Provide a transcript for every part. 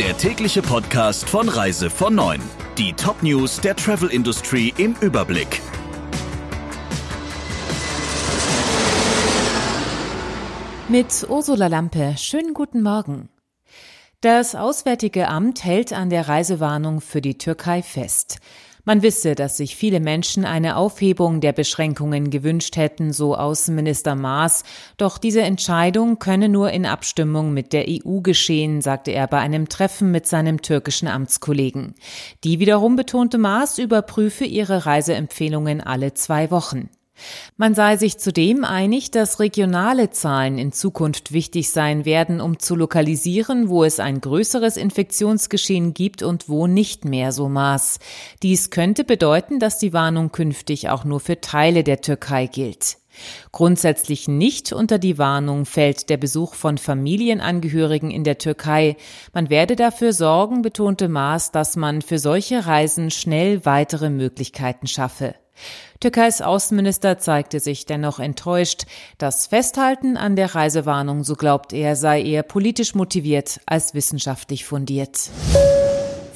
der tägliche Podcast von Reise von 9. Die Top-News der Travel Industry im Überblick. Mit Ursula Lampe, schönen guten Morgen. Das Auswärtige Amt hält an der Reisewarnung für die Türkei fest. Man wisse, dass sich viele Menschen eine Aufhebung der Beschränkungen gewünscht hätten, so Außenminister Maas. Doch diese Entscheidung könne nur in Abstimmung mit der EU geschehen, sagte er bei einem Treffen mit seinem türkischen Amtskollegen. Die wiederum betonte Maas überprüfe ihre Reiseempfehlungen alle zwei Wochen. Man sei sich zudem einig, dass regionale Zahlen in Zukunft wichtig sein werden, um zu lokalisieren, wo es ein größeres Infektionsgeschehen gibt und wo nicht mehr so Maß. Dies könnte bedeuten, dass die Warnung künftig auch nur für Teile der Türkei gilt. Grundsätzlich nicht unter die Warnung fällt der Besuch von Familienangehörigen in der Türkei. Man werde dafür sorgen, betonte Maas, dass man für solche Reisen schnell weitere Möglichkeiten schaffe. Türkeis Außenminister zeigte sich dennoch enttäuscht. Das Festhalten an der Reisewarnung, so glaubt er, sei eher politisch motiviert als wissenschaftlich fundiert.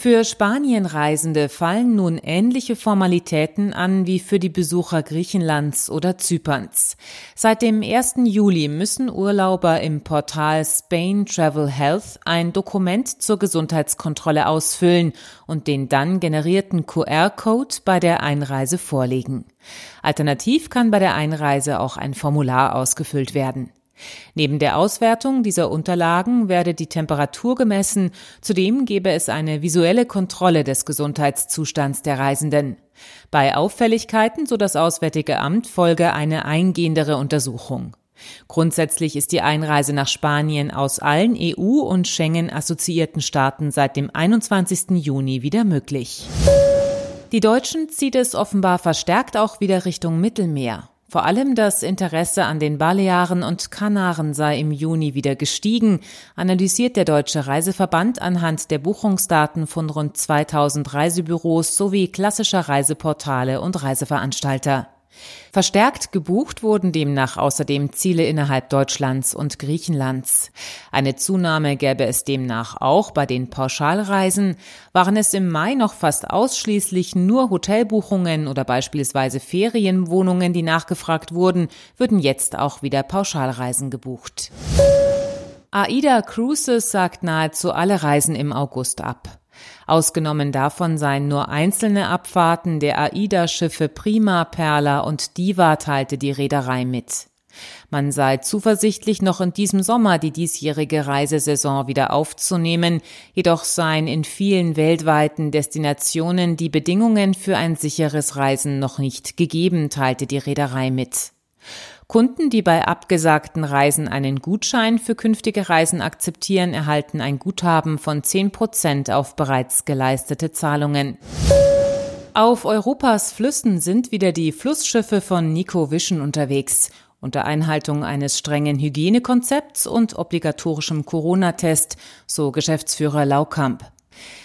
Für Spanienreisende fallen nun ähnliche Formalitäten an wie für die Besucher Griechenlands oder Zyperns. Seit dem 1. Juli müssen Urlauber im Portal Spain Travel Health ein Dokument zur Gesundheitskontrolle ausfüllen und den dann generierten QR-Code bei der Einreise vorlegen. Alternativ kann bei der Einreise auch ein Formular ausgefüllt werden. Neben der Auswertung dieser Unterlagen werde die Temperatur gemessen, zudem gebe es eine visuelle Kontrolle des Gesundheitszustands der Reisenden. Bei Auffälligkeiten, so das Auswärtige Amt, folge eine eingehendere Untersuchung. Grundsätzlich ist die Einreise nach Spanien aus allen EU- und Schengen-assoziierten Staaten seit dem 21. Juni wieder möglich. Die Deutschen zieht es offenbar verstärkt auch wieder Richtung Mittelmeer. Vor allem das Interesse an den Balearen und Kanaren sei im Juni wieder gestiegen, analysiert der Deutsche Reiseverband anhand der Buchungsdaten von rund 2000 Reisebüros sowie klassischer Reiseportale und Reiseveranstalter. Verstärkt gebucht wurden demnach außerdem Ziele innerhalb Deutschlands und Griechenlands. Eine Zunahme gäbe es demnach auch bei den Pauschalreisen. Waren es im Mai noch fast ausschließlich nur Hotelbuchungen oder beispielsweise Ferienwohnungen, die nachgefragt wurden, würden jetzt auch wieder Pauschalreisen gebucht. AIDA Cruises sagt nahezu alle Reisen im August ab. Ausgenommen davon seien nur einzelne Abfahrten der AIDA-Schiffe Prima, Perla und Diva teilte die Reederei mit. Man sei zuversichtlich, noch in diesem Sommer die diesjährige Reisesaison wieder aufzunehmen, jedoch seien in vielen weltweiten Destinationen die Bedingungen für ein sicheres Reisen noch nicht gegeben, teilte die Reederei mit. Kunden, die bei abgesagten Reisen einen Gutschein für künftige Reisen akzeptieren, erhalten ein Guthaben von 10 Prozent auf bereits geleistete Zahlungen. Auf Europas Flüssen sind wieder die Flussschiffe von Nico Vision unterwegs. Unter Einhaltung eines strengen Hygienekonzepts und obligatorischem Corona-Test, so Geschäftsführer Laukamp.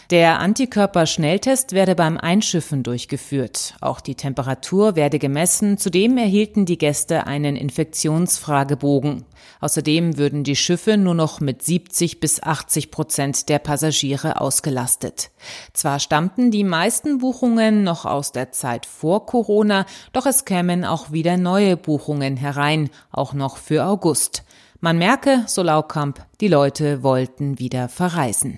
Der Antikörperschnelltest werde beim Einschiffen durchgeführt. Auch die Temperatur werde gemessen. Zudem erhielten die Gäste einen Infektionsfragebogen. Außerdem würden die Schiffe nur noch mit 70 bis 80 Prozent der Passagiere ausgelastet. Zwar stammten die meisten Buchungen noch aus der Zeit vor Corona, doch es kämen auch wieder neue Buchungen herein, auch noch für August. Man merke, so Laukamp, die Leute wollten wieder verreisen.